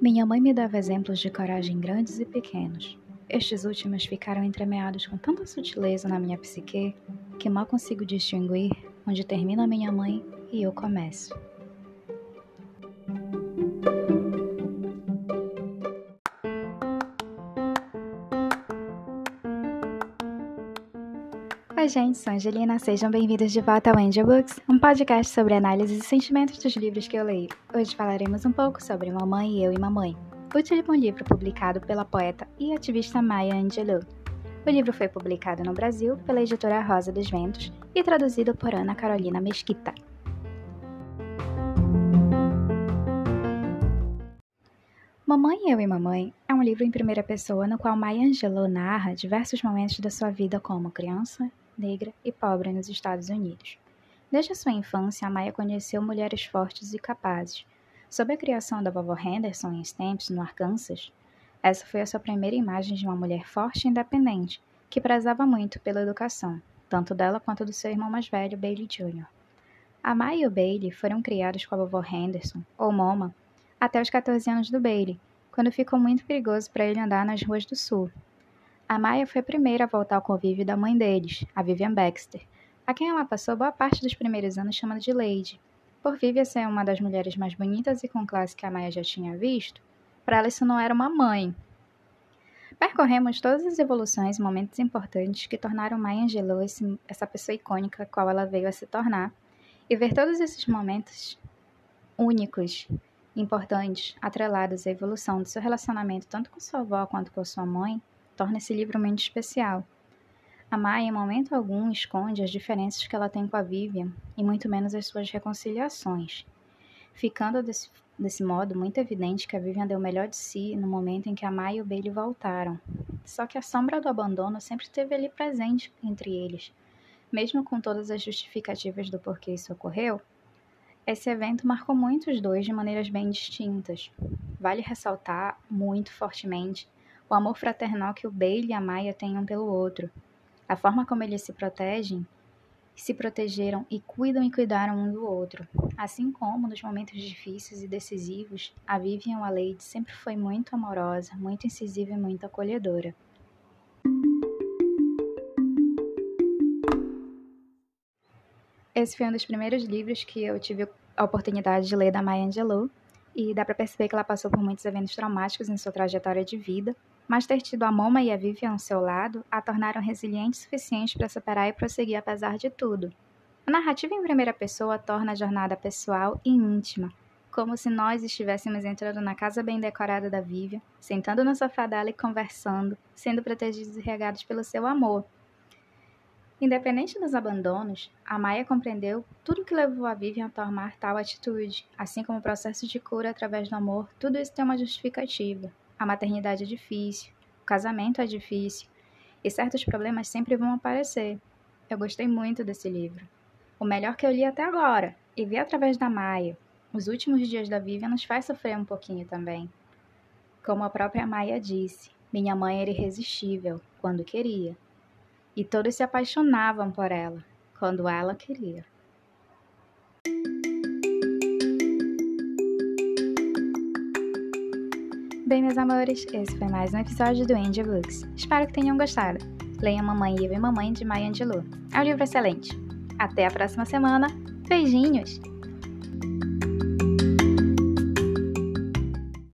Minha mãe me dava exemplos de coragem grandes e pequenos. Estes últimos ficaram entremeados com tanta sutileza na minha psique que mal consigo distinguir onde termina minha mãe e eu começo. Oi, gente, sou Angelina. Sejam bem-vindos de volta ao Angel Books, um podcast sobre análises e sentimentos dos livros que eu leio. Hoje falaremos um pouco sobre Mamãe Eu e Mamãe, último livro publicado pela poeta e ativista Maya Angelou. O livro foi publicado no Brasil pela editora Rosa dos Ventos e traduzido por Ana Carolina Mesquita. Mamãe, Eu e Mamãe é um livro em primeira pessoa no qual Maya Angelou narra diversos momentos da sua vida como criança, negra e pobre nos Estados Unidos. Desde a sua infância, a Maya conheceu mulheres fortes e capazes. Sob a criação da vovó Henderson em Stamps, no Arkansas, essa foi a sua primeira imagem de uma mulher forte e independente, que prezava muito pela educação, tanto dela quanto do seu irmão mais velho, Bailey Jr. A Maya e o Bailey foram criados com a vovó Henderson, ou Moma, até os 14 anos do Bailey, quando ficou muito perigoso para ele andar nas ruas do sul, a Maya foi a primeira a voltar ao convívio da mãe deles, a Vivian Baxter, a quem ela passou boa parte dos primeiros anos chamando de Lady. Por Vivian ser uma das mulheres mais bonitas e com classe que a Maya já tinha visto, para ela isso não era uma mãe. Percorremos todas as evoluções e momentos importantes que tornaram Maya Angelou esse, essa pessoa icônica qual ela veio a se tornar, e ver todos esses momentos únicos, importantes, atrelados à evolução do seu relacionamento tanto com sua avó quanto com sua mãe, torna esse livro muito especial. A Maya, em momento algum, esconde as diferenças que ela tem com a Vivian e muito menos as suas reconciliações, ficando desse, desse modo muito evidente que a Vivian deu o melhor de si no momento em que a Maya e o Bailey voltaram. Só que a sombra do abandono sempre esteve ali presente entre eles. Mesmo com todas as justificativas do porquê isso ocorreu, esse evento marcou muito os dois de maneiras bem distintas. Vale ressaltar muito fortemente o amor fraternal que o Bailey e a Maya têm um pelo outro, a forma como eles se protegem, se protegeram e cuidam e cuidaram um do outro. Assim como nos momentos difíceis e decisivos, a Vivian Lady sempre foi muito amorosa, muito incisiva e muito acolhedora. Esse foi um dos primeiros livros que eu tive a oportunidade de ler da Maya Angelou, e dá para perceber que ela passou por muitos eventos traumáticos em sua trajetória de vida, mas ter tido a Moma e a Vivian ao seu lado a tornaram resiliente o suficiente para superar e prosseguir apesar de tudo. A narrativa em primeira pessoa torna a jornada pessoal e íntima, como se nós estivéssemos entrando na casa bem decorada da Vivian, sentando no sofá dela e conversando, sendo protegidos e regados pelo seu amor. Independente dos abandonos, a Maia compreendeu tudo o que levou a Vivian a tomar tal atitude, assim como o processo de cura através do amor, tudo isso tem uma justificativa. A maternidade é difícil, o casamento é difícil e certos problemas sempre vão aparecer. Eu gostei muito desse livro. O melhor que eu li até agora, e vi através da Maia. Os últimos dias da Vivian nos faz sofrer um pouquinho também. Como a própria Maia disse, minha mãe era irresistível quando queria. E todos se apaixonavam por ela quando ela queria. Bem, meus amores, esse foi mais um episódio do Angel Books. Espero que tenham gostado. Leiam Mamãe e e Mamãe de Maya Angelou. É um livro excelente. Até a próxima semana. Beijinhos!